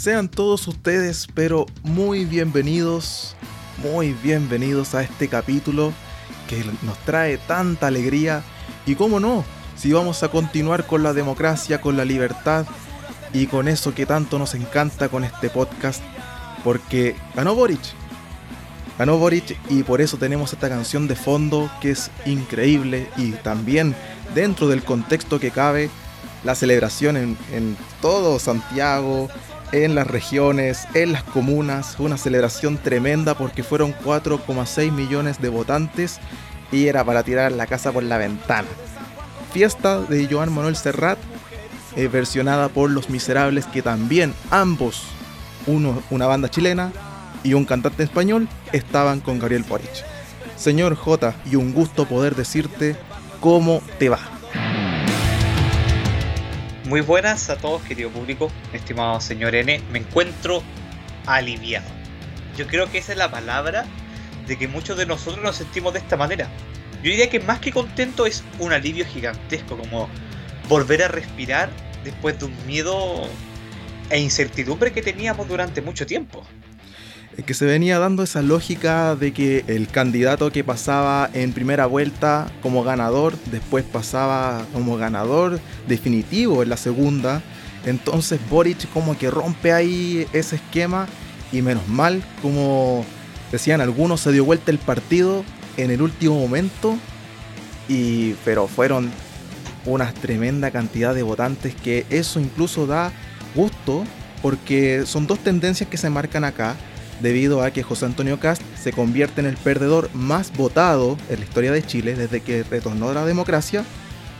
Sean todos ustedes, pero muy bienvenidos, muy bienvenidos a este capítulo que nos trae tanta alegría. Y cómo no, si vamos a continuar con la democracia, con la libertad y con eso que tanto nos encanta con este podcast, porque ganó Boric. Ganó Boric y por eso tenemos esta canción de fondo que es increíble y también dentro del contexto que cabe, la celebración en, en todo Santiago, en las regiones, en las comunas, una celebración tremenda porque fueron 4,6 millones de votantes y era para tirar la casa por la ventana. Fiesta de Joan Manuel Serrat, eh, versionada por Los Miserables, que también ambos, uno, una banda chilena y un cantante español, estaban con Gabriel Boric. Señor J, y un gusto poder decirte cómo te va. Muy buenas a todos, querido público, estimado señor N. Me encuentro aliviado. Yo creo que esa es la palabra de que muchos de nosotros nos sentimos de esta manera. Yo diría que más que contento es un alivio gigantesco, como volver a respirar después de un miedo e incertidumbre que teníamos durante mucho tiempo que se venía dando esa lógica de que el candidato que pasaba en primera vuelta como ganador, después pasaba como ganador definitivo en la segunda. Entonces Boric como que rompe ahí ese esquema y menos mal, como decían algunos, se dio vuelta el partido en el último momento. Y, pero fueron una tremenda cantidad de votantes que eso incluso da gusto porque son dos tendencias que se marcan acá debido a que José Antonio Cast se convierte en el perdedor más votado en la historia de Chile desde que retornó a la democracia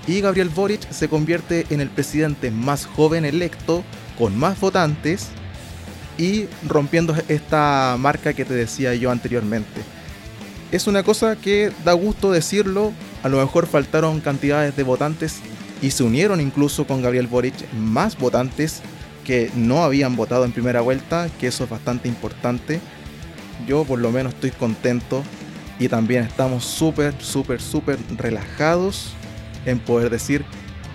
y Gabriel Boric se convierte en el presidente más joven electo con más votantes y rompiendo esta marca que te decía yo anteriormente. Es una cosa que da gusto decirlo, a lo mejor faltaron cantidades de votantes y se unieron incluso con Gabriel Boric más votantes que no habían votado en primera vuelta, que eso es bastante importante. Yo por lo menos estoy contento y también estamos súper, súper, súper relajados en poder decir,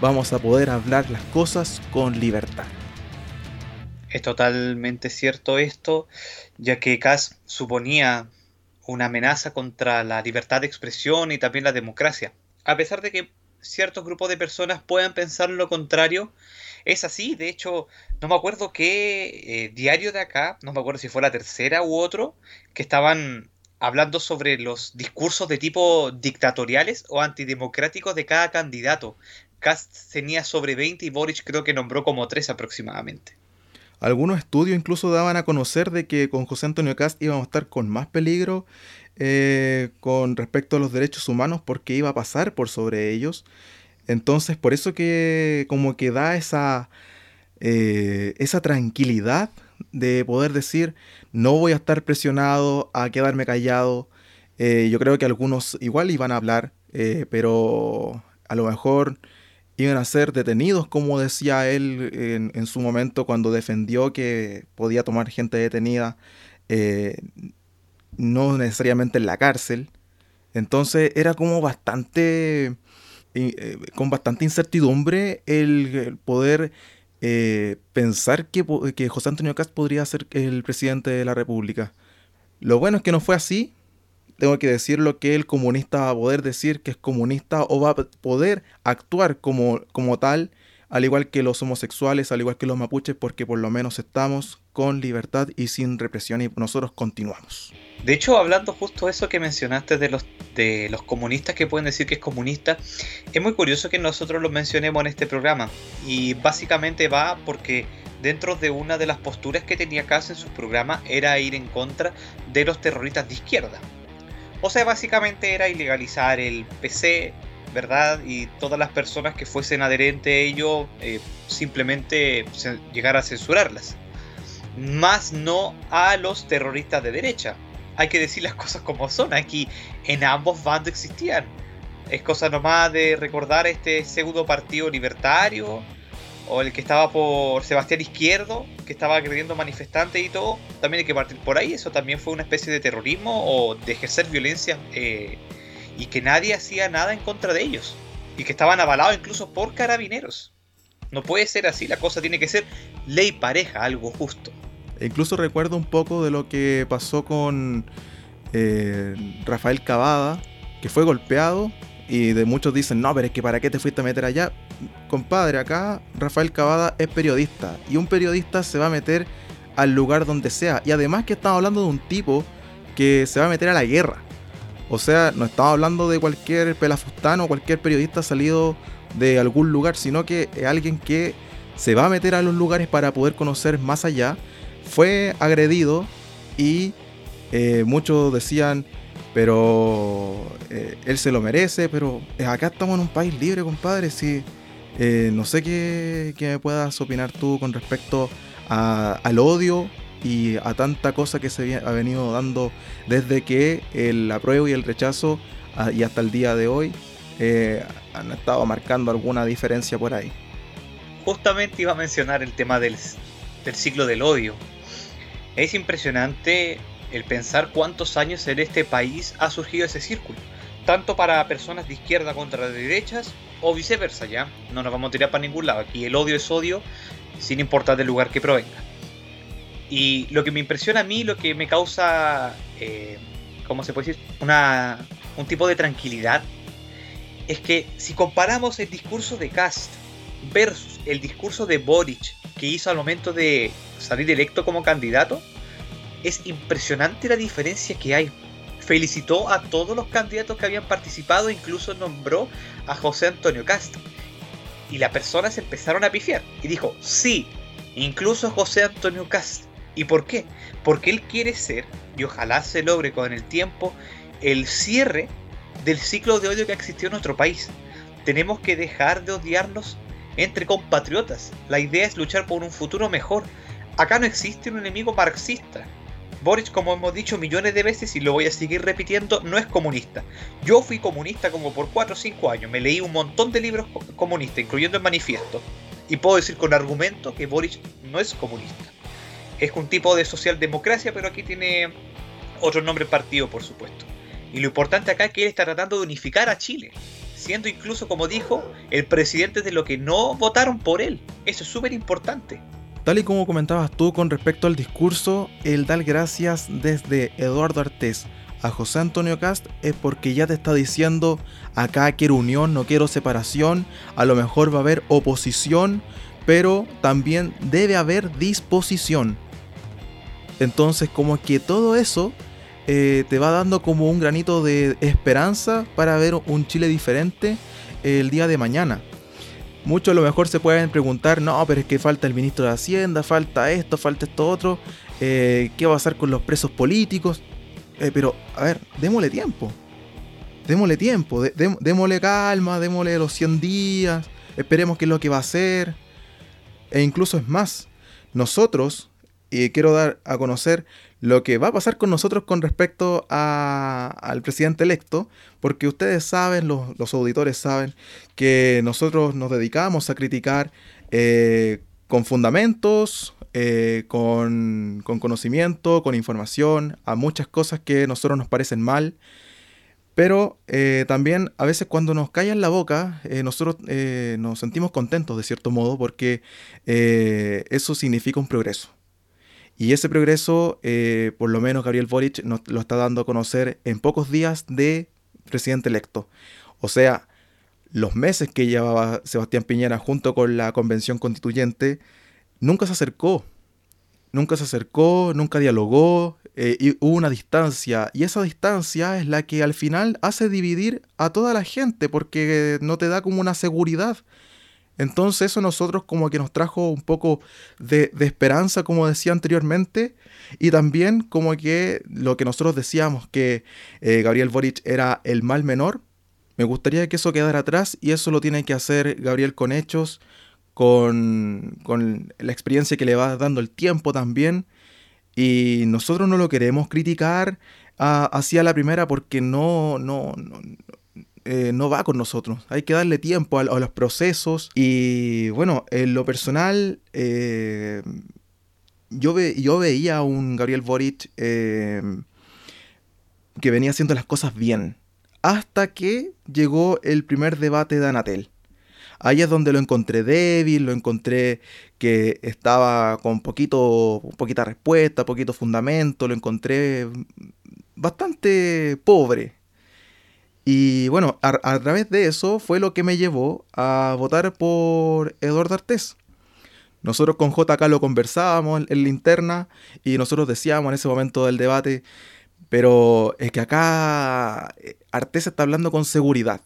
vamos a poder hablar las cosas con libertad. Es totalmente cierto esto, ya que Kass suponía una amenaza contra la libertad de expresión y también la democracia. A pesar de que ciertos grupos de personas puedan pensar lo contrario, es así, de hecho, no me acuerdo qué eh, diario de acá, no me acuerdo si fue la tercera u otro, que estaban hablando sobre los discursos de tipo dictatoriales o antidemocráticos de cada candidato. Cast tenía sobre 20 y Boric creo que nombró como 3 aproximadamente. Algunos estudios incluso daban a conocer de que con José Antonio Cast íbamos a estar con más peligro eh, con respecto a los derechos humanos porque iba a pasar por sobre ellos. Entonces, por eso que como que da esa, eh, esa tranquilidad de poder decir, no voy a estar presionado a quedarme callado. Eh, yo creo que algunos igual iban a hablar, eh, pero a lo mejor iban a ser detenidos, como decía él en, su momento cuando defendió que podía tomar gente detenida, no necesariamente en la cárcel. Entonces era como bastante con bastante incertidumbre el, poder eh, pensar que, que, José Antonio Cast podría ser el presidente de la República. Lo bueno es que no fue así. Tengo que decirlo que el comunista va a poder decir que es comunista o va a poder actuar como, como tal, al igual que los homosexuales, al igual que los mapuches, porque por lo menos estamos con libertad y sin represión y nosotros continuamos. De hecho, hablando justo eso que mencionaste de los, de los comunistas que pueden decir que es comunista, es muy curioso que nosotros lo mencionemos en este programa. Y básicamente va porque dentro de una de las posturas que tenía Kass en su programa era ir en contra de los terroristas de izquierda. O sea, básicamente era ilegalizar el PC, ¿verdad? Y todas las personas que fuesen adherentes a ello, eh, simplemente llegar a censurarlas más no a los terroristas de derecha. Hay que decir las cosas como son, aquí en ambos bandos existían. Es cosa nomás de recordar este pseudo partido libertario, o el que estaba por Sebastián Izquierdo, que estaba agrediendo manifestantes y todo. También hay que partir por ahí, eso también fue una especie de terrorismo o de ejercer violencia eh, y que nadie hacía nada en contra de ellos. Y que estaban avalados incluso por carabineros. No puede ser así, la cosa tiene que ser ley pareja, algo justo. Incluso recuerdo un poco de lo que pasó con eh, Rafael Cavada, que fue golpeado y de muchos dicen, no, pero es que para qué te fuiste a meter allá. Compadre, acá Rafael Cavada es periodista y un periodista se va a meter al lugar donde sea. Y además que estamos hablando de un tipo que se va a meter a la guerra. O sea, no estamos hablando de cualquier pelafustano o cualquier periodista salido de algún lugar, sino que alguien que se va a meter a los lugares para poder conocer más allá. Fue agredido y eh, muchos decían, pero eh, él se lo merece, pero eh, acá estamos en un país libre, compadre. Si, no sé qué, qué, me puedas opinar tú con respecto al odio y a tanta cosa que se ha venido dando desde que el apruebo y el rechazo ah, y hasta el día de hoy han estado marcando alguna diferencia por ahí. Justamente iba a mencionar el tema del, del ciclo del odio. Es impresionante el pensar cuántos años en este país ha surgido ese círculo, tanto para personas de izquierda contra de derechas o viceversa, ya. No nos vamos a tirar para ningún lado. Aquí el odio es odio, sin importar del lugar que provenga. Y lo que me impresiona a mí, lo que me causa, eh, ¿cómo se puede decir? Una, un tipo de tranquilidad, es que si comparamos el discurso de Cast versus el discurso de Boric que hizo al momento de salir electo como candidato, es impresionante la diferencia que hay. Felicitó a todos los candidatos que habían participado, incluso nombró a José Antonio Castro. Y las personas empezaron a pifiar. Y dijo, sí, incluso José Antonio Castro. ¿Y por qué? Porque él quiere ser, y ojalá se logre con el tiempo, el cierre del ciclo de odio que existió en nuestro país. Tenemos que dejar de odiarnos entre compatriotas. La idea es luchar por un futuro mejor. Acá no existe un enemigo marxista. Boric, como hemos dicho millones de veces y lo voy a seguir repitiendo, no es comunista. Yo fui comunista como por 4 o 5 años, me leí un montón de libros comunistas, incluyendo el manifiesto, y puedo decir con argumento que Boric no es comunista. Es un tipo de socialdemocracia, pero aquí tiene otro nombre partido, por supuesto. Y lo importante acá es que él está tratando de unificar a Chile, siendo incluso, como dijo, el presidente de lo que no votaron por él. Eso es súper importante. Tal y como comentabas tú con respecto al discurso, el dar gracias desde Eduardo Artés a José Antonio Cast es porque ya te está diciendo acá quiero unión, no quiero separación, a lo mejor va a haber oposición, pero también debe haber disposición. Entonces como que todo eso eh, te va dando como un granito de esperanza para ver un Chile diferente el día de mañana. Muchos a lo mejor se pueden preguntar, no, pero es que falta el ministro de Hacienda, falta esto, falta esto otro, eh, ¿qué va a pasar con los presos políticos? Eh, pero, a ver, démosle tiempo. Démosle tiempo, démosle calma, démosle los 100 días, esperemos qué es lo que va a hacer. E incluso es más, nosotros, y quiero dar a conocer lo que va a pasar con nosotros con respecto al presidente electo, porque ustedes saben, los, auditores saben, que nosotros nos dedicamos a criticar eh, con fundamentos, eh, con, conocimiento, con información, a muchas cosas que a nosotros nos parecen mal. Pero eh, también a veces cuando nos callan la boca, nosotros nos sentimos contentos de cierto modo porque eso significa un progreso. Y ese progreso, eh, por lo menos Gabriel Boric nos lo está dando a conocer en pocos días de presidente electo. O sea, los meses que llevaba Sebastián Piñera junto con la convención constituyente, nunca se acercó. Nunca se acercó, nunca dialogó, eh, y hubo una distancia. Y esa distancia es la que al final hace dividir a toda la gente porque no te da como una seguridad entonces eso nosotros como que nos trajo un poco de, esperanza, como decía anteriormente, y también como que lo que nosotros decíamos, que eh, Gabriel Boric era el mal menor, me gustaría que eso quedara atrás y eso lo tiene que hacer Gabriel con hechos, con, la experiencia que le va dando el tiempo también, y nosotros no lo queremos criticar ah, hacia la primera porque no, no, no eh, no va con nosotros. Hay que darle tiempo a, los procesos. Y bueno, en lo personal, eh, yo, veía a un Gabriel Boric eh, que venía haciendo las cosas bien. Hasta que llegó el primer debate de Anatel. Ahí es donde lo encontré débil, lo encontré que estaba con poquito, poquita respuesta, poquito fundamento, lo encontré bastante pobre. Y bueno, a, través de eso fue lo que me llevó a votar por Eduardo Artés. Nosotros con JK lo conversábamos en la interna y nosotros decíamos en ese momento del debate, pero es que acá eh, Artés está hablando con seguridad,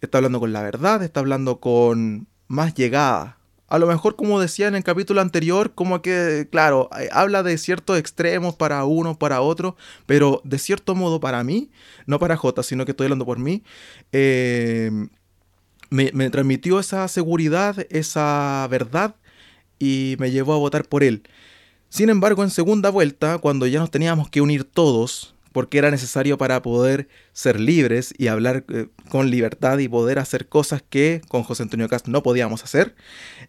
está hablando con la verdad, está hablando con más llegada. A lo mejor, como decía en el capítulo anterior, como que, claro, eh, habla de ciertos extremos para uno, para otro, pero de cierto modo para mí, no para J, sino que estoy hablando por mí, eh, me, me transmitió esa seguridad, esa verdad y me llevó a votar por él. Sin embargo, en segunda vuelta, cuando ya nos teníamos que unir todos, porque era necesario para poder ser libres y hablar eh, con libertad y poder hacer cosas que con José Antonio Cast no podíamos hacer,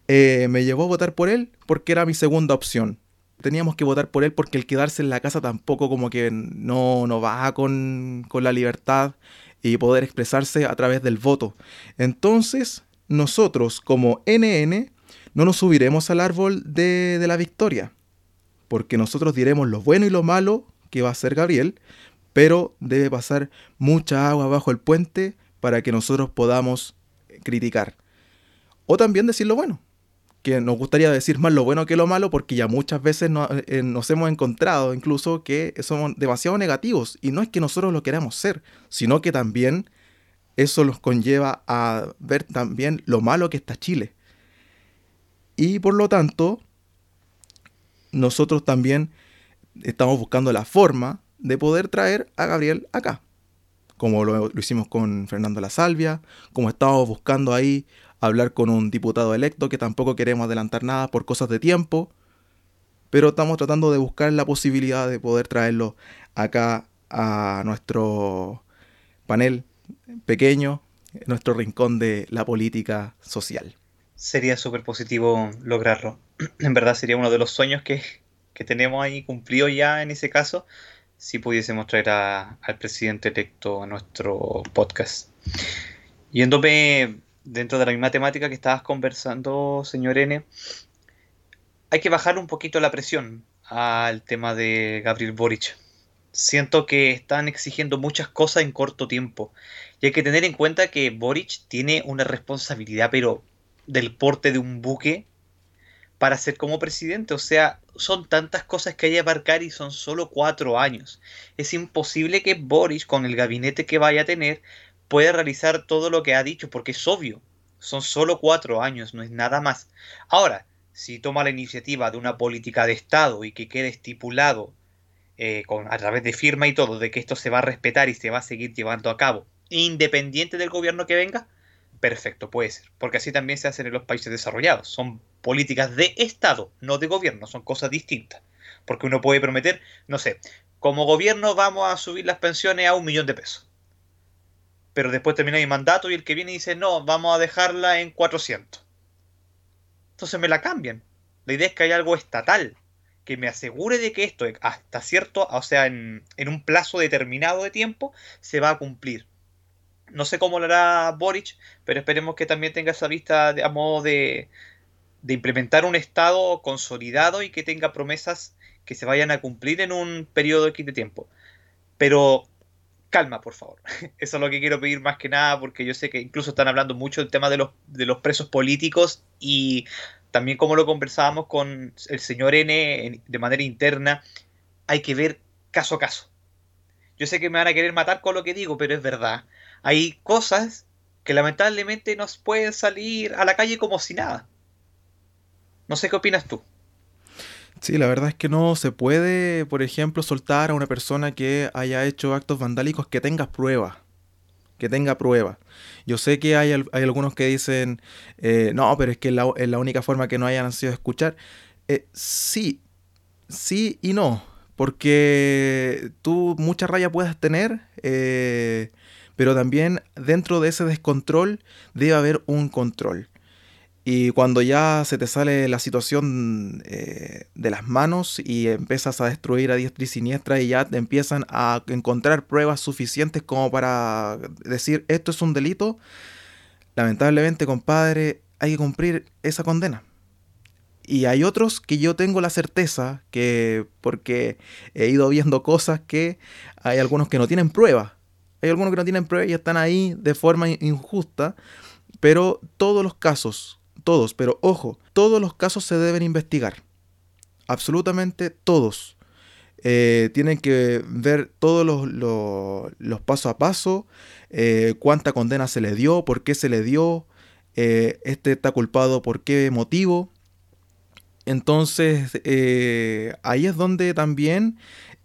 eh, me llevó a votar por él porque era mi segunda opción. Teníamos que votar por él porque el quedarse en la casa tampoco como que no, no va con, con la libertad y poder expresarse a través del voto. Entonces, nosotros como NN no nos subiremos al árbol de, la victoria, porque nosotros diremos lo bueno y lo malo que va a ser Gabriel, pero debe pasar mucha agua bajo el puente para que nosotros podamos criticar. O también decir lo bueno, que nos gustaría decir más lo bueno que lo malo, porque ya muchas veces eh, nos hemos encontrado incluso que somos demasiado negativos, y no es que nosotros lo queramos ser, sino que también eso nos conlleva a ver también lo malo que está Chile. Y por lo tanto, nosotros también estamos buscando la forma de poder traer a Gabriel acá. Como lo, hicimos con Fernando La Salvia, como estamos buscando ahí hablar con un diputado electo que tampoco queremos adelantar nada por cosas de tiempo, pero estamos tratando de buscar la posibilidad de poder traerlo acá a nuestro panel pequeño, nuestro rincón de la política social sería súper positivo lograrlo. en verdad sería uno de los sueños que, tenemos ahí cumplido ya en ese caso, si pudiésemos traer al presidente electo a nuestro podcast. Yéndome dentro de la misma temática que estabas conversando, señor N, hay que bajar un poquito la presión al tema de Gabriel Boric. Siento que están exigiendo muchas cosas en corto tiempo. Y hay que tener en cuenta que Boric tiene una responsabilidad, pero del porte de un buque para ser como presidente. O sea, son tantas cosas que hay que abarcar y son solo cuatro años. Es imposible que Boris, con el gabinete que vaya a tener, pueda realizar todo lo que ha dicho, porque es obvio. Son solo cuatro años, no es nada más. Ahora, si toma la iniciativa de una política de Estado y que quede estipulado eh, con, a través de firma y todo, de que esto se va a respetar y se va a seguir llevando a cabo, independiente del gobierno que venga, perfecto, puede ser. Porque así también se hacen en los países desarrollados. Son políticas de Estado, no de gobierno, son cosas distintas. Porque uno puede prometer, no sé, como gobierno vamos a subir las pensiones a un millón de pesos. Pero después termina mi mandato y el que viene dice, no, vamos a dejarla en 400. Entonces me la cambian. La idea es que hay algo estatal que me asegure de que esto hasta cierto, o sea, en un plazo determinado de tiempo, se va a cumplir. No sé cómo lo hará Boric, pero esperemos que también tenga esa vista a modo de, de implementar un Estado consolidado y que tenga promesas que se vayan a cumplir en un periodo X de tiempo. Pero calma, por favor. Eso es lo que quiero pedir más que nada, porque yo sé que incluso están hablando mucho del tema de los, de los presos políticos y también como lo conversábamos con el señor N de manera interna, hay que ver caso a caso. Yo sé que me van a querer matar con lo que digo, pero es verdad hay cosas que lamentablemente nos pueden salir a la calle como si nada. No sé qué opinas tú. Sí, la verdad es que no se puede, por ejemplo, soltar a una persona que haya hecho actos vandálicos que tenga pruebas. Que tenga pruebas. Yo sé que hay, hay algunos que dicen, eh, no, pero es que es la, única forma que no hayan sido escuchar. Eh, sí, sí y no. Porque tú mucha raya puedes tener. Eh, pero también dentro de ese descontrol debe haber un control. Y cuando ya se te sale la situación eh, de las manos y empiezas a destruir a diestra y siniestra y ya te empiezan a encontrar pruebas suficientes como para decir esto es un delito, lamentablemente, compadre, hay que cumplir esa condena. Y hay otros que yo tengo la certeza que, porque he ido viendo cosas que hay algunos que no tienen prueba. Hay algunos que no tienen prueba y están ahí de forma injusta. Pero todos los casos, todos, pero ojo, todos los casos se deben investigar. Absolutamente todos. Eh, tienen que ver todos los, los, pasos a paso, eh, cuánta condena se le dio, por qué se le dio, eh, este está culpado por qué motivo. Entonces, ahí es donde también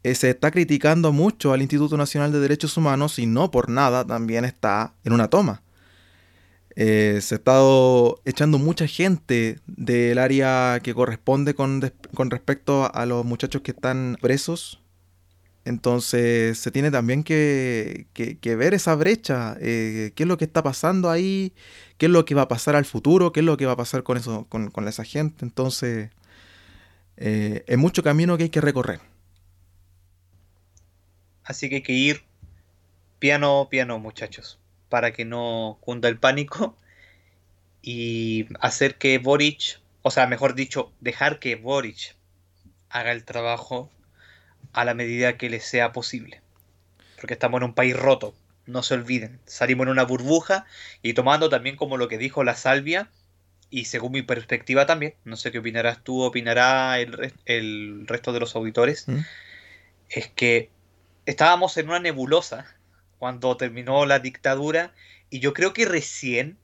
se está criticando mucho al Instituto Nacional de Derechos Humanos y no por nada también está en una toma. Eh, se ha estado echando mucha gente del área que corresponde con, respecto a los muchachos que están presos. Entonces se tiene también que, ver esa brecha, eh, qué es lo que está pasando ahí, qué es lo que va a pasar al futuro, qué es lo que va a pasar con, eso, con, esa gente. Entonces eh, es mucho camino que hay que recorrer. Así que hay que ir piano, piano, muchachos para que no cunda el pánico y hacer que Boric, o sea, mejor dicho, dejar que Boric haga el trabajo a la medida que le sea posible. Porque estamos en un país roto, no se olviden. Salimos en una burbuja y tomando también como lo que dijo la Salvia, y según mi perspectiva también, no sé qué opinarás tú, opinará el, el resto de los auditores, ¿Mm? es que estábamos en una nebulosa cuando terminó la dictadura. Y yo creo que recién,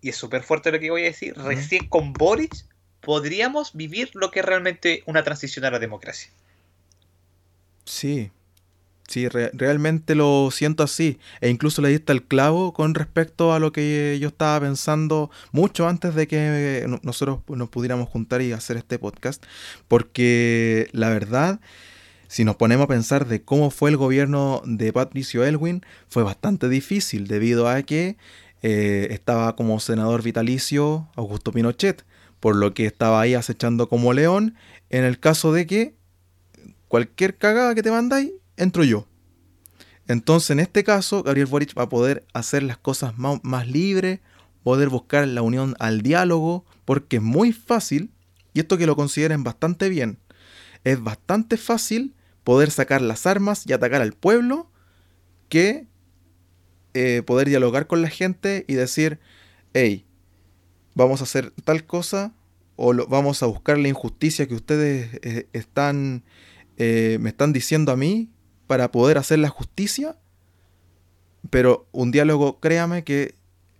y es súper fuerte lo que voy a decir, recién con Boris podríamos vivir lo que es realmente una transición a la democracia. Sí, sí, realmente lo siento así. E incluso le diste el clavo con respecto a lo que yo estaba pensando mucho antes de que nosotros nos pudiéramos juntar y hacer este podcast. Porque la verdad si nos ponemos a pensar de cómo fue el gobierno de Patricio Elwin, fue bastante difícil debido a que eh, estaba como senador vitalicio Augusto Pinochet, por lo que estaba ahí acechando como león, en el caso de que cualquier cagada que te mandáis, entro yo. Entonces, en este caso, Gabriel Boric va a poder hacer las cosas más, más libres, poder buscar la unión al diálogo, porque es muy fácil, y esto que lo consideren bastante bien, es bastante fácil poder sacar las armas y atacar al pueblo que eh, poder dialogar con la gente y decir, hey, vamos a hacer tal cosa o vamos a buscar la injusticia que ustedes eh, están, eh, me están diciendo a mí para poder hacer la justicia. Pero un diálogo, créame que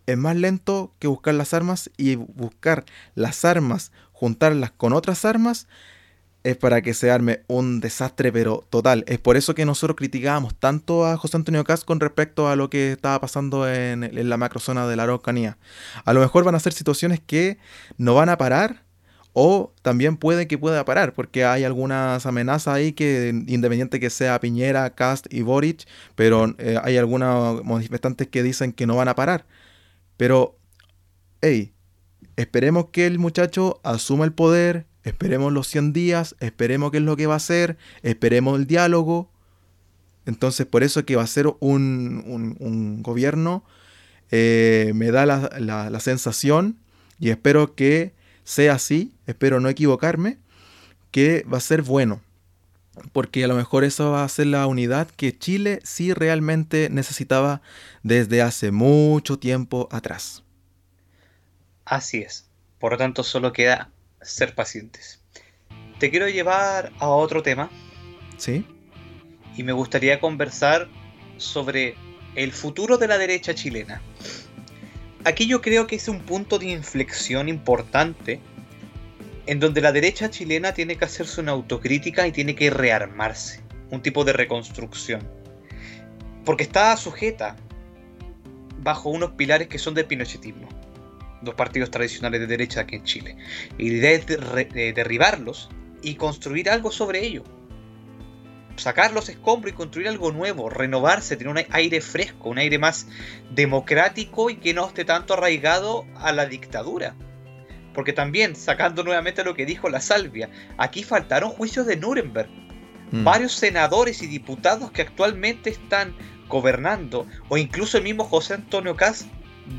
es más lento que buscar las armas y buscar las armas, juntarlas con otras armas, es para que se arme un desastre, pero total. Es por eso que nosotros criticábamos tanto a José Antonio Caz con respecto a lo que estaba pasando en, la macrozona de la Araucanía. A lo mejor van a ser situaciones que no van a parar, o también puede que pueda parar, porque hay algunas amenazas ahí que, independiente que sea Piñera, Cast y Boric, pero eh, hay algunos manifestantes que dicen que no van a parar. Pero, hey, esperemos que el muchacho asuma el poder, Esperemos los 100 días, esperemos qué es lo que va a hacer, esperemos el diálogo. Entonces, por eso que va a ser un, gobierno, eh, me da la, sensación, y espero que sea así, espero no equivocarme, que va a ser bueno. Porque a lo mejor eso va a ser la unidad que Chile sí realmente necesitaba desde hace mucho tiempo atrás. Así es. Por lo tanto, solo queda ser pacientes. Te quiero llevar a otro tema. Sí. Y me gustaría conversar sobre el futuro de la derecha chilena. Aquí yo creo que es un punto de inflexión importante en donde la derecha chilena tiene que hacerse una autocrítica y tiene que rearmarse, un tipo de reconstrucción. Porque está sujeta bajo unos pilares que son del pinochetismo dos partidos tradicionales de derecha aquí en Chile. Y la idea es derribarlos y construir algo sobre ello. Sacar los escombros y construir algo nuevo, renovarse, tener un aire fresco, un aire más democrático y que no esté tanto arraigado a la dictadura. Porque también, sacando nuevamente lo que dijo la Salvia, aquí faltaron juicios de Nuremberg. Mm. Varios senadores y diputados que actualmente están gobernando, o incluso el mismo José Antonio Caz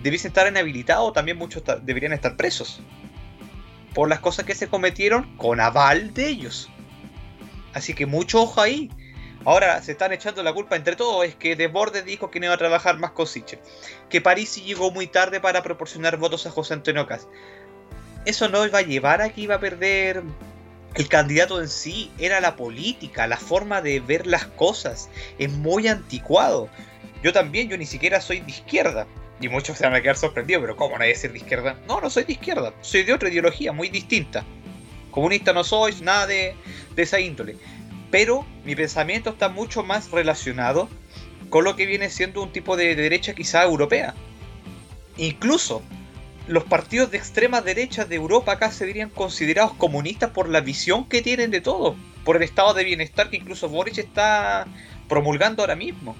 debiesen estar inhabilitados, también muchos deberían estar presos. Por las cosas que se cometieron con aval de ellos. Así que mucho ojo ahí. Ahora se están echando la culpa entre todos. Es que Desbordes dijo que no iba a trabajar más con Sichel. Que París llegó muy tarde para proporcionar votos a José Antonio Cas. Eso no iba a llevar a que iba a perder el candidato en sí. Era la política, la forma de ver las cosas. Es muy anticuado. Yo también, yo ni siquiera soy de izquierda. Y muchos se van a quedar sorprendidos, pero ¿cómo nadie ser de izquierda? No, no soy de izquierda. Soy de otra ideología muy distinta. Comunista no soy, nada de, de esa índole pero mi pensamiento está mucho más relacionado con lo que viene siendo un tipo de derecha quizá europea. Incluso los partidos de extrema derecha de Europa acá se dirían considerados comunistas por la visión que tienen de todo, por el estado de bienestar que incluso Boric está promulgando ahora mismo.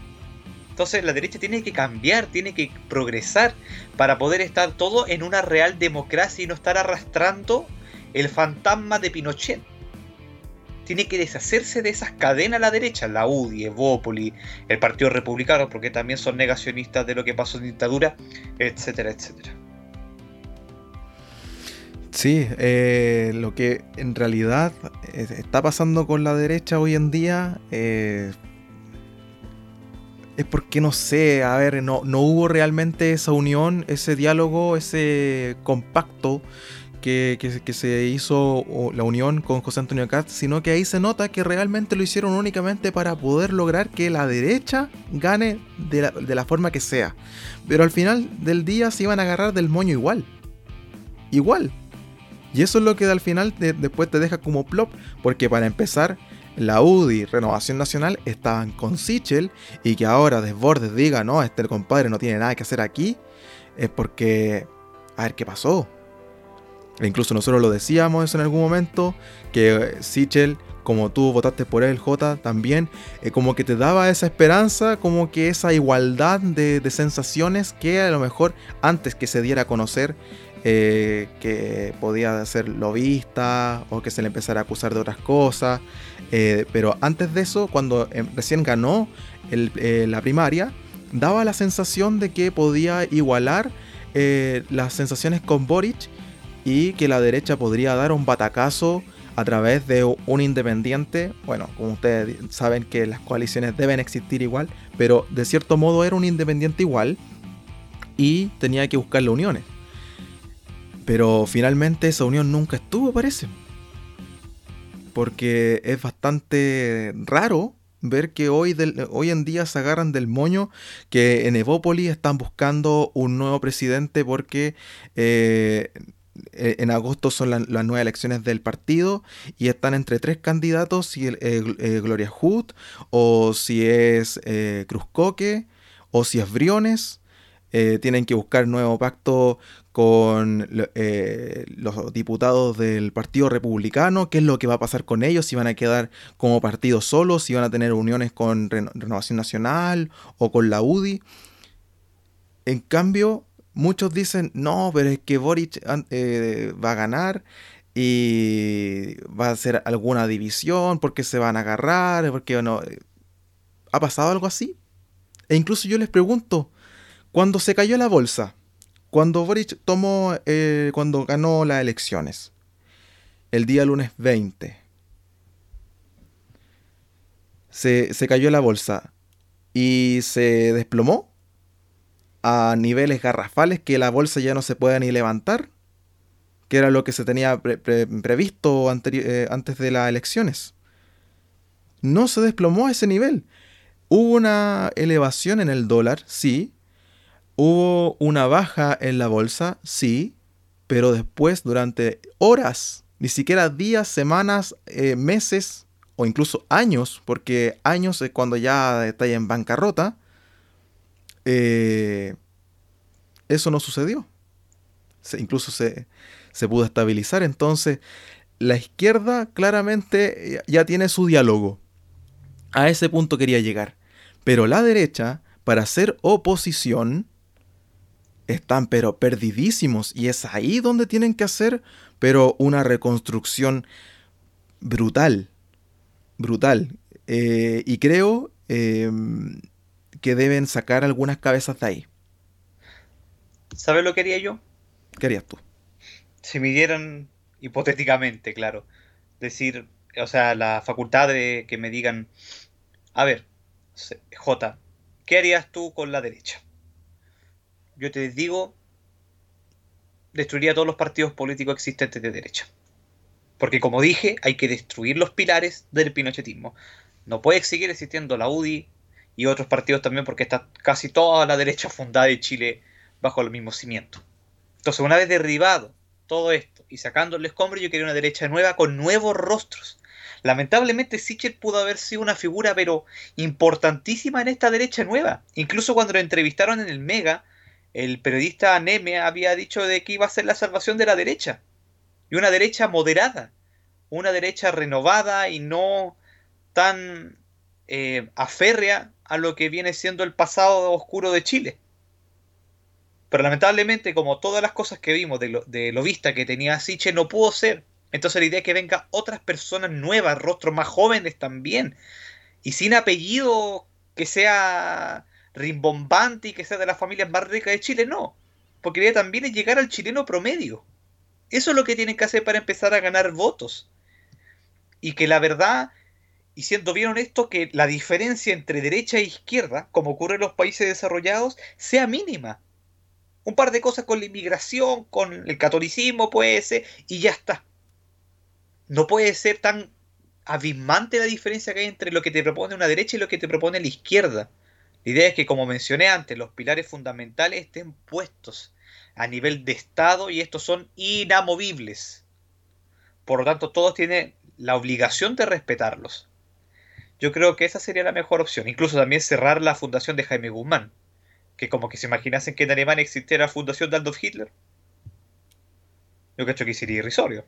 Entonces la derecha tiene que cambiar, tiene que progresar para poder estar todo en una real democracia y no estar arrastrando el fantasma de Pinochet tiene que deshacerse de esas cadenas la derecha, la UDI, Evópoli, el Partido Republicano, porque también son negacionistas de lo que pasó en dictadura, etcétera, etcétera. Sí, eh, lo que en realidad eh, está pasando con la derecha hoy en día eh, es porque no sé, a ver, no, no hubo realmente esa unión, ese diálogo, ese compacto que, se hizo la unión con José Antonio Cast, sino que ahí se nota que realmente lo hicieron únicamente para poder lograr que la derecha gane de la, forma que sea. Pero al final del día se iban a agarrar del moño igual. Igual. Y eso es lo que al final después te deja como plop, porque para empezar, la UDI, Renovación Nacional, estaban con Sichel y que ahora Desbordes diga, no, este compadre no tiene nada que hacer aquí, es porque, a ver qué pasó. E incluso nosotros lo decíamos en algún momento, que Sichel, como tú votaste por él, J, también, eh, como que te daba esa esperanza, como que esa igualdad de, sensaciones que a lo mejor antes que se diera a conocer eh, que podía ser lobista o que se le empezara a acusar de otras cosas. Eh, pero antes de eso, cuando em, recién ganó la primaria, daba la sensación de que podía igualar las sensaciones con Boric y que la derecha podría dar un batacazo a través de un independiente. Bueno, como ustedes saben que las coaliciones deben existir igual, pero de cierto modo era un independiente igual y tenía que buscar las uniones. Pero finalmente esa unión nunca estuvo, parece. Porque es bastante raro ver que hoy, hoy en día se agarran del moño que en Evópolis están buscando un nuevo presidente porque eh, en agosto son las nuevas elecciones del partido y están entre tres candidatos, si es eh, eh, Gloria Hood, o si es Cruzcoque, o si es Briones. tienen que buscar nuevo pacto con los diputados del Partido Republicano, qué es lo que va a pasar con ellos, si van a quedar como partido solos, si van a tener uniones con Renovación Nacional o con la UDI. En cambio, muchos dicen, no, pero es que Boric eh, va a ganar y va a hacer alguna división porque se van a agarrar, porque no... ¿Ha pasado algo así? E incluso yo les pregunto, cuando se cayó la bolsa, cuando Boric tomó, eh, cuando ganó las elecciones, el día lunes 20, se, se cayó la bolsa y se desplomó a niveles garrafales que la bolsa ya no se pueda ni levantar, que era lo que se tenía previsto eh, antes de las elecciones. No se desplomó a ese nivel. Hubo una elevación en el dólar, sí. Hubo una baja en la bolsa, sí. Pero después, durante horas, ni siquiera días, semanas, eh, meses o incluso años, porque años es cuando ya está en bancarrota, eh, eso no sucedió. incluso se, pudo estabilizar. Entonces, la izquierda claramente ya tiene su diálogo. A ese punto quería llegar. Pero la derecha, para hacer oposición, están pero perdidísimos. Y es ahí donde tienen que hacer, pero una reconstrucción brutal. Brutal. Eh, y creo em, que deben sacar algunas cabezas de ahí. ¿Sabes lo que haría yo? ¿Qué harías tú? Si me dieran, hipotéticamente, claro, decir, o sea, la facultad de que me digan, a ver, J, ¿qué harías tú con la derecha? Yo te digo, destruiría todos los partidos políticos existentes de derecha. Porque como dije, hay que destruir los pilares del pinochetismo. No puede seguir existiendo la UDI y otros partidos también porque está casi toda la derecha fundada de Chile bajo el mismo cimiento. Entonces, una vez derribado todo esto y sacando el escombro, yo quería una derecha nueva con nuevos rostros. Lamentablemente Sichel pudo haber sido una figura pero importantísima en esta derecha nueva. Incluso cuando lo entrevistaron en el Mega, el periodista Neme había dicho de que iba a ser la salvación de la derecha. Y una derecha moderada. Una derecha renovada y no tan eh, aférrea a lo que viene siendo el pasado oscuro de Chile. Pero lamentablemente, como todas las cosas que vimos de lo, de lo vista que tenía Siche, no pudo ser. Entonces la idea es que venga otras personas nuevas, rostros más jóvenes también. Y sin apellido que sea rimbombante y que sea de las familias más ricas de Chile, no. Porque la idea también es llegar al chileno promedio. Eso es lo que tienen que hacer para empezar a ganar votos. Y que la verdad, y siendo bien honesto, que la diferencia entre derecha e izquierda, como ocurre en los países desarrollados, sea mínima. Un par de cosas con la inmigración, con el catolicismo puede ser, y ya está. No puede ser tan abismante la diferencia que hay entre lo que te propone una derecha y lo que te propone la izquierda. La idea es que, como mencioné antes, los pilares fundamentales estén puestos a nivel de Estado y estos son inamovibles. Por lo tanto, todos tienen la obligación de respetarlos. Yo creo que esa sería la mejor opción. Incluso también cerrar la fundación de Jaime Guzmán. Que como que se imaginasen que en Alemania existiera la fundación de Adolf Hitler. Yo creo que sería irrisorio.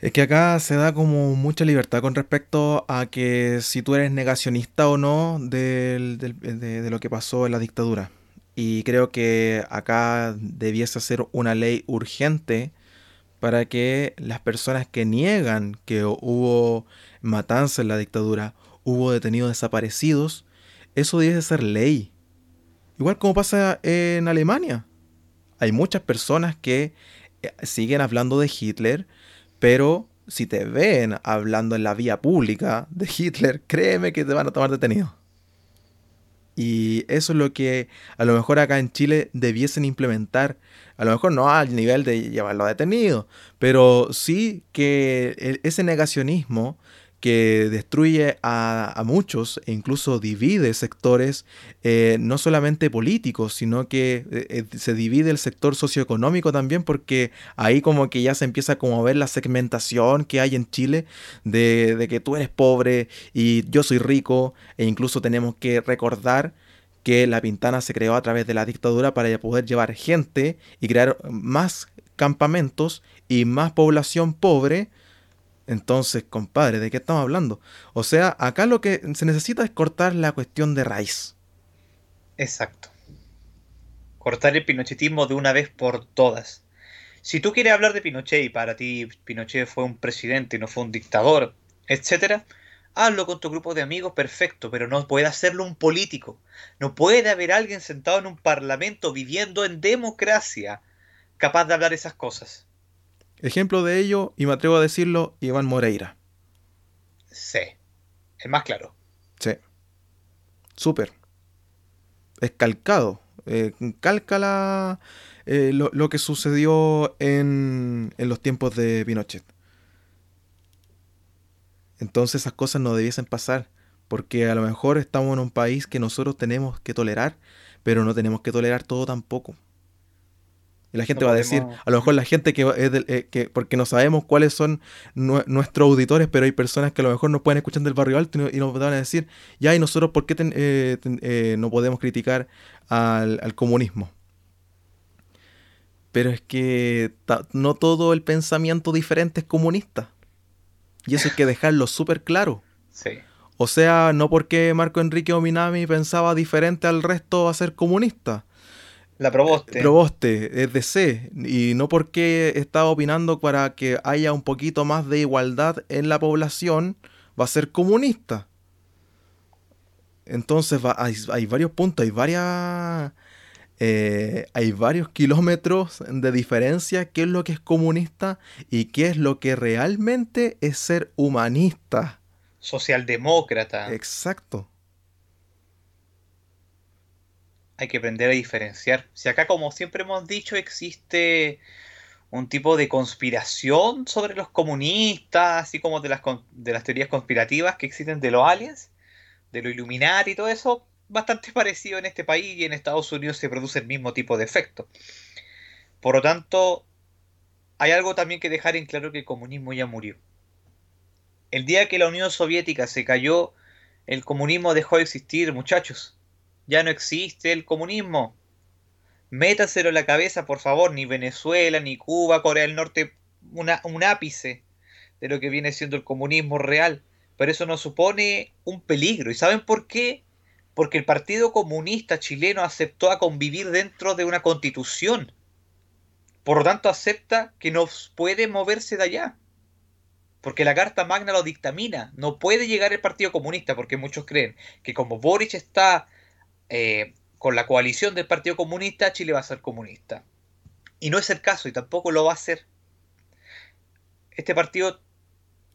Es que acá se da como mucha libertad con respecto a que si tú eres negacionista o no de, lo que pasó en la dictadura. Y creo que acá debiese ser una ley urgente para que las personas que niegan que hubo matanza en la dictadura, hubo detenidos desaparecidos, eso debiese ser ley. Igual como pasa en Alemania. Hay muchas personas que eh, siguen hablando de Hitler, pero si te ven hablando en la vía pública de Hitler, créeme que te van a tomar detenido. Y eso es lo que a lo mejor acá en Chile debiesen implementar. A lo mejor no al nivel de llevarlo a detenido, pero sí que ese negacionismo que destruye a, muchos e incluso divide sectores, eh, no solamente políticos, sino que eh, eh, se divide el sector socioeconómico también, porque ahí como que ya se empieza a ver la segmentación que hay en Chile de, de que tú eres pobre y yo soy rico, e incluso tenemos que recordar que la Pintana se creó a través de la dictadura para poder llevar gente y crear más campamentos y más población pobre entonces, compadre, ¿de qué estamos hablando? O sea, acá lo que se necesita es cortar la cuestión de raíz. Exacto. Cortar el pinochetismo de una vez por todas. Si tú quieres hablar de Pinochet y para ti Pinochet fue un presidente y no fue un dictador, etc., hazlo con tu grupo de amigos, perfecto, pero no puede hacerlo un político. No puede haber alguien sentado en un parlamento viviendo en democracia capaz de hablar esas cosas. Ejemplo de ello, y me atrevo a decirlo, Iván Moreira. Sí, es más claro. Sí. Súper. Es calcado. Eh, calca eh, lo, que sucedió en, en los tiempos de Pinochet. Entonces esas cosas no debiesen pasar, porque a lo mejor estamos en un país que nosotros tenemos que tolerar, pero no tenemos que tolerar todo tampoco. Y la gente va a decir, a lo mejor la gente que, es eh, que porque no sabemos cuáles son nuestros auditores, pero hay personas que a lo mejor nos pueden escuchar del barrio alto y, nos van a decir, ya, ¿y nosotros por qué eh, eh, no podemos criticar al, comunismo? Pero es que no todo el pensamiento diferente es comunista. Y eso hay que dejarlo súper claro. Sí. O sea, no porque Marco Enrique Ominami pensaba diferente al resto va a ser comunista. La Proboste. Proboste, es de C. Y no porque está opinando para que haya un poquito más de igualdad en la población, va a ser comunista. Entonces hay, varios puntos, hay varias... Eh, hay varios kilómetros de diferencia qué es lo que es comunista y qué es lo que realmente es ser humanista. Socialdemócrata. Exacto. Hay que aprender a diferenciar. Si acá, como siempre hemos dicho, existe un tipo de conspiración sobre los comunistas, así como de las, de las teorías conspirativas que existen de los aliens, de lo iluminar y todo eso, bastante parecido en este país y en Estados Unidos se produce el mismo tipo de efecto. Por lo tanto, hay algo también que dejar en claro que el comunismo ya murió. El día que la Unión Soviética se cayó, el comunismo dejó de existir, muchachos. Ya no existe el comunismo. Métaselo en la cabeza, por favor, ni Venezuela, ni Cuba, Corea del Norte, un ápice de lo que viene siendo el comunismo real. Pero eso no supone un peligro. ¿Y saben por qué? Porque el Partido Comunista chileno aceptó a convivir dentro de una constitución. Por lo tanto, acepta que no puede moverse de allá. Porque la Carta Magna lo dictamina. No puede llegar el Partido Comunista, porque muchos creen que como Boric está eh, con la coalición del Partido Comunista, Chile va a ser comunista. Y no es el caso, y tampoco lo va a ser. Este partido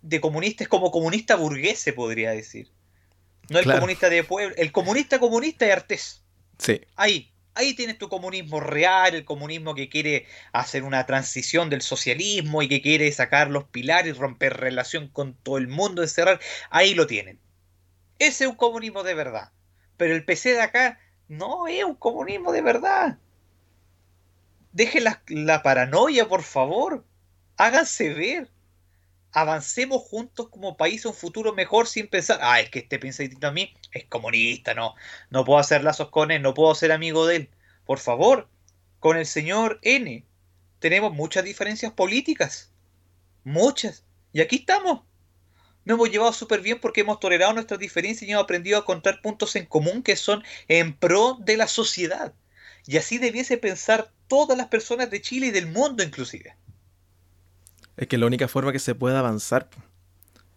de comunistas es como comunista burgués, se podría decir. No el comunista de pueblo, el comunista comunista de Artés. Sí. Ahí, ahí tienes tu comunismo real, el comunismo que quiere hacer una transición del socialismo y que quiere sacar los pilares, romper relación con todo el mundo, encerrar. Ahí lo tienen. Ese es un comunismo de verdad. Pero el PC de acá no es un comunismo de verdad. Dejen la, paranoia, por favor. Háganse ver. Avancemos juntos como país a un futuro mejor sin pensar, ah, es que este piensa a mí, es comunista, no, no puedo hacer lazos con él, no puedo ser amigo de él. Por favor, con el señor N tenemos muchas diferencias políticas. Muchas. Y aquí estamos nos hemos llevado súper bien porque hemos tolerado nuestras diferencias y hemos aprendido a encontrar puntos en común que son en pro de la sociedad. Y así debiese pensar todas las personas de Chile y del mundo inclusive. Es que la única forma que se puede avanzar.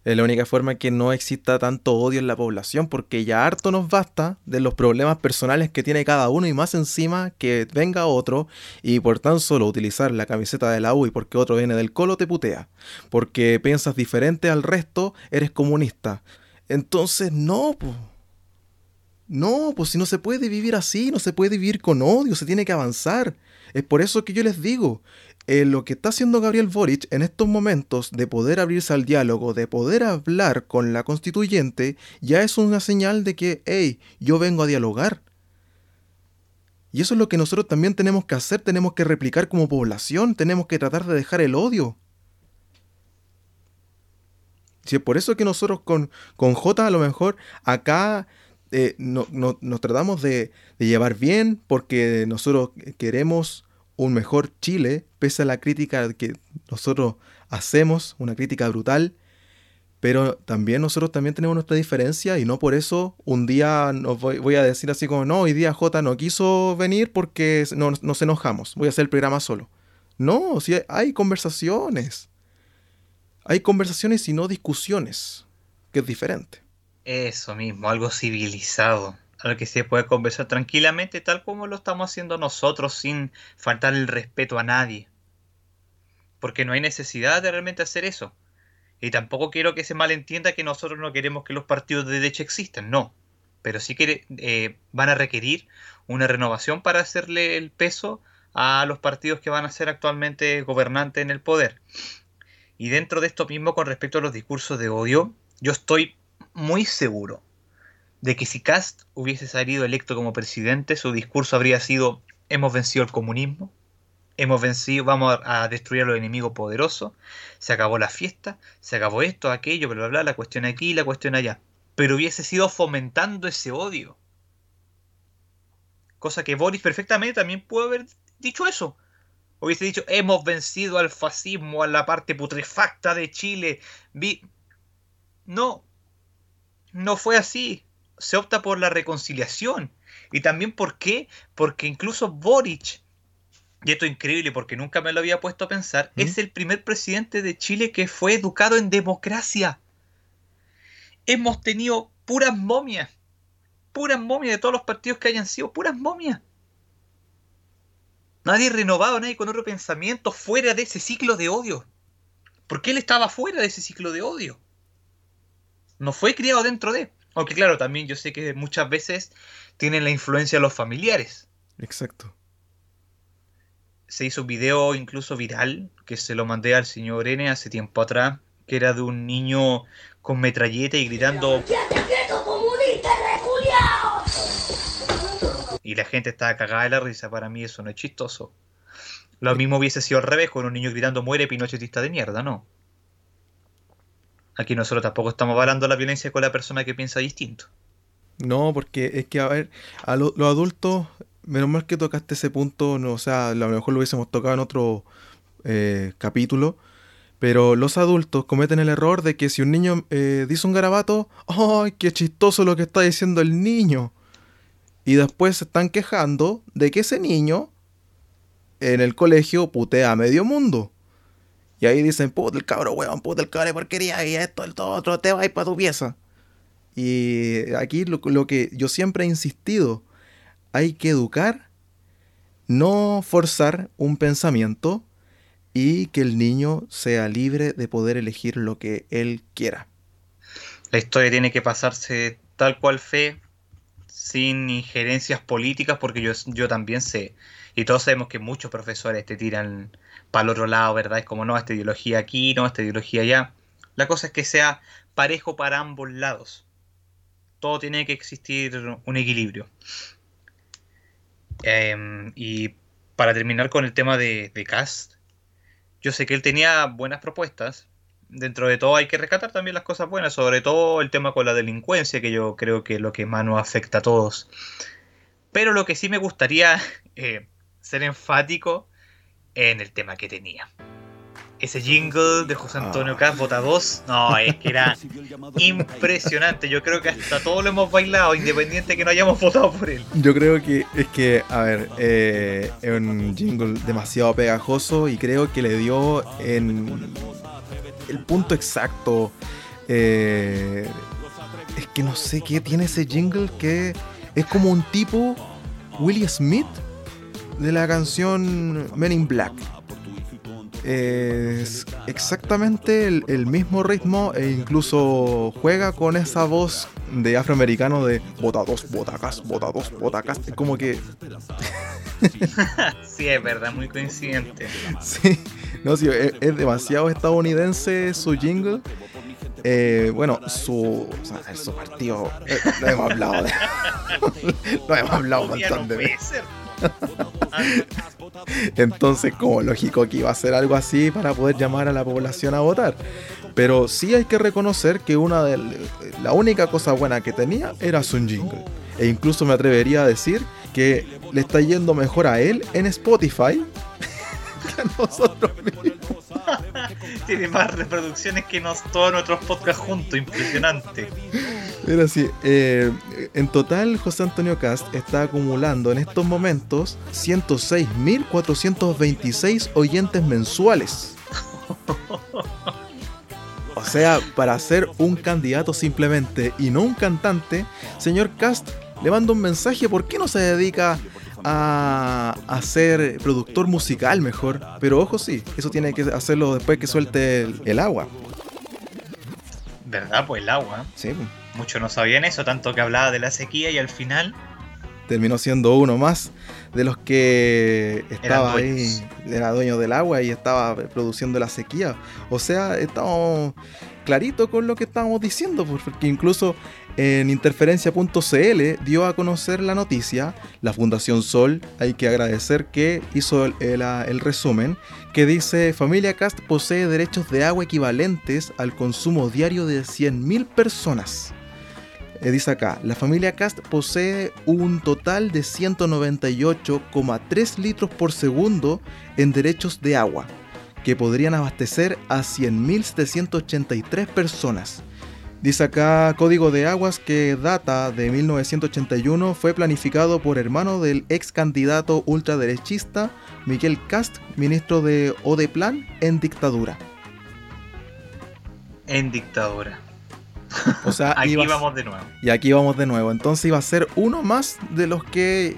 Es la única forma que no exista tanto odio en la población, porque ya harto nos basta de los problemas personales que tiene cada uno y más encima que venga otro y por tan solo utilizar la camiseta de la U y porque otro viene del colo te putea. Porque piensas diferente al resto, eres comunista. Entonces, no, pues. No, pues si no se puede vivir así, no se puede vivir con odio, se tiene que avanzar. Es por eso que yo les digo, eh, lo que está haciendo Gabriel Boric en estos momentos de poder abrirse al diálogo, de poder hablar con la constituyente, ya es una señal de que, hey, yo vengo a dialogar. Y eso es lo que nosotros también tenemos que hacer, tenemos que replicar como población, tenemos que tratar de dejar el odio. Si es por eso que nosotros con, con J a lo mejor acá eh, no, nos tratamos de llevar bien porque nosotros queremos un mejor Chile, pese a la crítica que nosotros hacemos, una crítica brutal, pero también nosotros también tenemos nuestra diferencia y no por eso un día nos voy, a decir así como, no, hoy día J no quiso venir porque no, nos enojamos, voy a hacer el programa solo. No, si hay conversaciones. Hay conversaciones y no discusiones, que es diferente. Eso mismo, algo civilizado al que se puede conversar tranquilamente tal como lo estamos haciendo nosotros sin faltar el respeto a nadie. Porque no hay necesidad de realmente hacer eso. Y tampoco quiero que se malentienda que nosotros no queremos que los partidos de derecha existan, no. Pero sí que eh, van a requerir una renovación para hacerle el peso a los partidos que van a ser actualmente gobernantes en el poder. Y dentro de esto mismo, con respecto a los discursos de odio, yo estoy muy seguro de que si Cast hubiese salido electo como presidente, su discurso habría sido hemos vencido el comunismo, hemos vencido, vamos a destruir a los enemigos poderosos, se acabó la fiesta, se acabó esto, aquello, bla, bla, bla, la cuestión aquí, la cuestión allá. Pero hubiese sido fomentando ese odio. Cosa que Boris perfectamente también puede haber dicho eso. Hubiese dicho, hemos vencido al fascismo, a la parte putrefacta de Chile. Vi... No, no fue así se opta por la reconciliación. Y también por qué? Porque incluso Boric, y esto es increíble porque nunca me lo había puesto a pensar, ¿Mm? es el primer presidente de Chile que fue educado en democracia. Hemos tenido puras momias, puras momias de todos los partidos que hayan sido, puras momias. Nadie renovado, nadie con otro pensamiento fuera de ese ciclo de odio. Porque él estaba fuera de ese ciclo de odio. No fue criado dentro de. Aunque claro, también yo sé que muchas veces tienen la influencia de los familiares. Exacto. Se hizo un video incluso viral, que se lo mandé al señor N hace tiempo atrás, que era de un niño con metralleta y gritando... Y la gente estaba cagada de la risa, para mí eso no es chistoso. Lo mismo hubiese sido al revés, con un niño gritando muere pinochetista de mierda, ¿no? Aquí nosotros tampoco estamos avalando la violencia con la persona que piensa distinto. No, porque es que, a ver, a los adultos, menos mal que tocaste ese punto, no, o sea, a lo mejor lo hubiésemos tocado en otro eh, capítulo, pero los adultos cometen el error de que si un niño eh, dice un garabato, ¡ay, qué chistoso lo que está diciendo el niño! Y después se están quejando de que ese niño en el colegio putea a medio mundo. Y ahí dicen, puta el cabro weón, puta el cabro porquería, y esto, el todo otro, te va a ir para tu pieza. Y aquí lo, lo, que yo siempre he insistido, hay que educar, no forzar un pensamiento y que el niño sea libre de poder elegir lo que él quiera. La historia tiene que pasarse tal cual fe, sin injerencias políticas, porque yo, yo también sé, y todos sabemos que muchos profesores te tiran para el otro lado, ¿verdad? Es como, no, esta ideología aquí, no, esta ideología allá. La cosa es que sea parejo para ambos lados. Todo tiene que existir un equilibrio. Em, y para terminar con el tema de, de Cast, yo sé que él tenía buenas propuestas. Dentro de todo hay que rescatar también las cosas buenas, sobre todo el tema con la delincuencia, que yo creo que es lo que más nos afecta a todos. Pero lo que sí me gustaría eh, ser enfático en el tema que tenía. Ese jingle de José Antonio ah. Cas, Bota no, es que era impresionante. Yo creo que hasta todos lo hemos bailado, independiente que no hayamos votado por él. Yo creo que es que, a ver, eh, es un jingle demasiado pegajoso y creo que le dio en el punto exacto. Eh, es que no sé qué tiene ese jingle que es como un tipo Willie Smith de la canción Men in Black. Es exactamente el, mismo ritmo e incluso juega con esa voz de afroamericano de bota dos, botacas, bota dos, botacas. Es como que. sí, es verdad, muy coincidente. Sí, no, sí, es, demasiado estadounidense su jingle. Eh, bueno, su, su partido, eh, lo hemos hablado de, lo hemos hablado un montón de veces. Entonces, como lógico que iba a ser algo así para poder llamar a la población a votar. Pero sí hay que reconocer que una de la única cosa buena que tenía era su jingle. E incluso me atrevería a decir que le está yendo mejor a él en Spotify que a nosotros mismos. Tiene más reproducciones que nos, todos nuestros podcasts juntos, impresionante. Pero así, eh, en total José Antonio Cast está acumulando en estos momentos 106.426 oyentes mensuales. O sea, para ser un candidato simplemente y no un cantante, señor Cast, le mando un mensaje, ¿por qué no se dedica a, ser productor musical mejor? Pero ojo sí, eso tiene que hacerlo después que suelte el, el agua. ¿Verdad? Pues el agua. Sí. Muchos no sabían eso, tanto que hablaba de la sequía y al final... Terminó siendo uno más de los que estaba ahí, era dueño del agua y estaba produciendo la sequía. O sea, estamos clarito con lo que estábamos diciendo, porque incluso en interferencia.cl dio a conocer la noticia, la Fundación Sol, hay que agradecer que hizo el, el, resumen, que dice, Familia Cast posee derechos de agua equivalentes al consumo diario de 100.000 personas. Eh, dice acá, la familia Cast posee un total de 198,3 litros por segundo en derechos de agua, que podrían abastecer a 100.783 personas. Dice acá Código de Aguas que data de 1981 fue planificado por hermano del ex candidato ultraderechista Miguel Cast, ministro de Odeplan en dictadura. En dictadura. O sea, aquí vamos de nuevo. Y aquí vamos de nuevo. Entonces iba a ser uno más de los que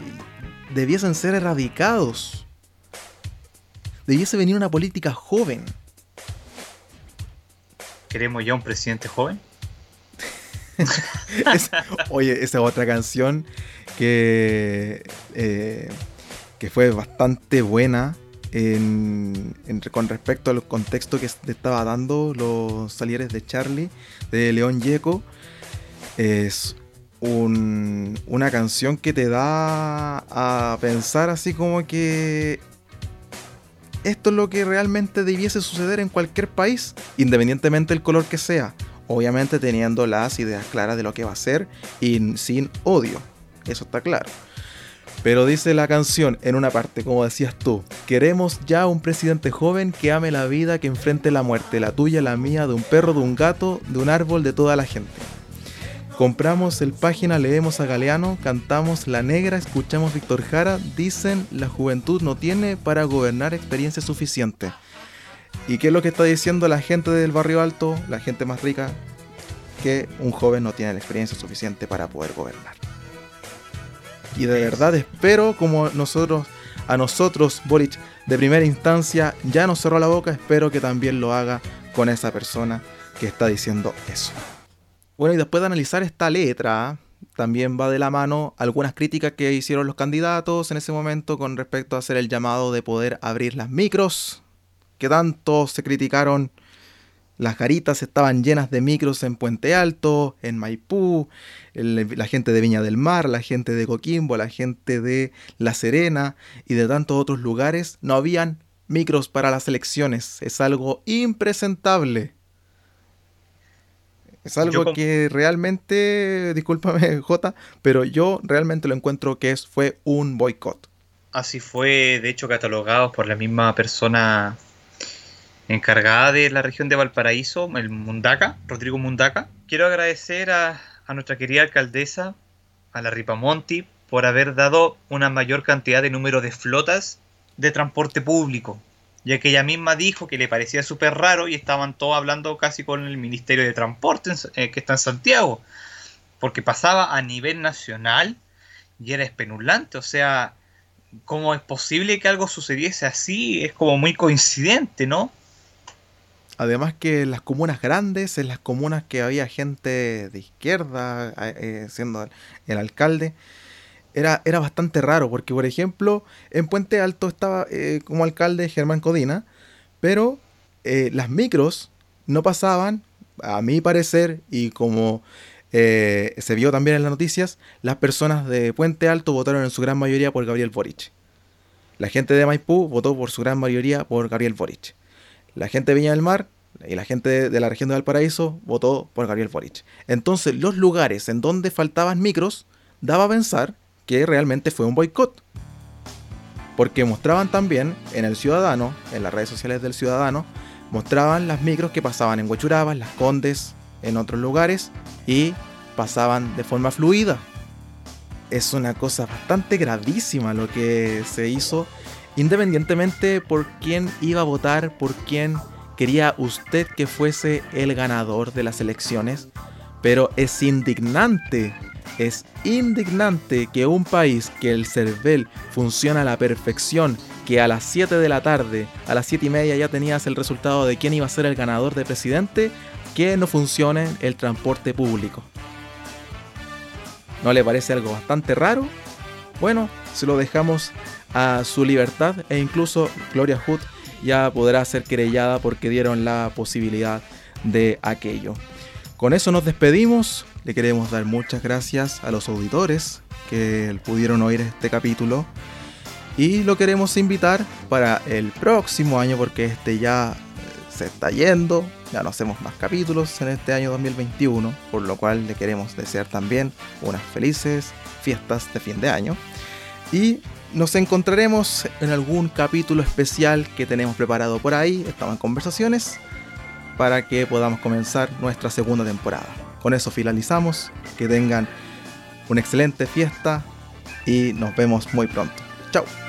debiesen ser erradicados. Debiese venir una política joven. ¿Queremos ya un presidente joven? oye, esa otra canción que, eh, que fue bastante buena con respecto al contexto que te estaba dando los salieres de Charlie de León Yeco. Es una canción que te da a pensar así como que esto es lo que realmente debiese suceder en cualquier país, independientemente del color que sea. Obviamente teniendo las ideas claras de lo que va a ser y sin odio. Eso está claro. Pero dice la canción en una parte, como decías tú, queremos ya un presidente joven que ame la vida, que enfrente la muerte, la tuya, la mía, de un perro, de un gato, de un árbol, de toda la gente. Compramos el página, leemos a Galeano, cantamos La Negra, escuchamos Víctor Jara, dicen la juventud no tiene para gobernar experiencia suficiente. ¿Y qué es lo que está diciendo la gente del barrio alto, la gente más rica? Que un joven no tiene la experiencia suficiente para poder gobernar. Y de verdad espero, como nosotros, a nosotros, Boric, de primera instancia, ya nos cerró la boca, espero que también lo haga con esa persona que está diciendo eso. Bueno, y después de analizar esta letra, también va de la mano algunas críticas que hicieron los candidatos en ese momento con respecto a hacer el llamado de poder abrir las micros, que tanto se criticaron las garitas estaban llenas de micros en Puente Alto, en Maipú, la gente de Viña del Mar, la gente de Coquimbo, la gente de La Serena y de tantos otros lugares. No habían micros para las elecciones. Es algo impresentable. Es algo que realmente, discúlpame Jota, pero yo realmente lo encuentro que es, fue un boicot. Así fue, de hecho, catalogado por la misma persona encargada de la región de Valparaíso, el Mundaca, Rodrigo Mundaca. Quiero agradecer a, nuestra querida alcaldesa, a la Ripamonti, por haber dado una mayor cantidad de número de flotas de transporte público, ya que ella misma dijo que le parecía súper raro y estaban todos hablando casi con el Ministerio de Transporte eh, que está en Santiago, porque pasaba a nivel nacional y era espenulante, o sea, ¿cómo es posible que algo sucediese así? Es como muy coincidente, ¿no? Además que en las comunas grandes, en las comunas que había gente de izquierda eh, siendo el, alcalde, era, era bastante raro, porque por ejemplo, en Puente Alto estaba eh, como alcalde Germán Codina, pero eh, las micros no pasaban, a mi parecer, y como se vio también en las noticias, las personas de Puente Alto votaron en su gran mayoría por Gabriel Boric. La gente de Maipú votó por su gran mayoría por Gabriel Boric. La gente de Viña del Mar y la gente de la región de Valparaíso votó por Gabriel Boric. Entonces, los lugares en donde faltaban micros daba a pensar que realmente fue un boicot. Porque mostraban también en el Ciudadano, en las redes sociales del Ciudadano, mostraban las micros que pasaban en Huachuraba, en Las Condes, en otros lugares y pasaban de forma fluida. Es una cosa bastante gravísima lo que se hizo Independientemente por quién iba a votar, por quién quería usted que fuese el ganador de las elecciones, pero es indignante, es indignante que un país que el CERVEL funciona a la perfección, que a las 7 de la tarde, a las 7 y media ya tenías el resultado de quién iba a ser el ganador de presidente, que no funcione el transporte público. ¿No le parece algo bastante raro? Bueno, se lo dejamos a su libertad e incluso Gloria Hood ya podrá ser querellada porque dieron la posibilidad de aquello. Con eso nos despedimos. Le queremos dar muchas gracias a los auditores que pudieron oír este capítulo. Y lo queremos invitar para el próximo año porque este ya eh, se está yendo. Ya no hacemos más capítulos en este año 2021. Por lo cual le queremos desear también unas felices fiestas de fin de año. Y nos encontraremos en algún capítulo especial que tenemos preparado por ahí, estamos en conversaciones, para que podamos comenzar nuestra segunda temporada. Con eso finalizamos, que tengan una excelente fiesta y nos vemos muy pronto. Chao.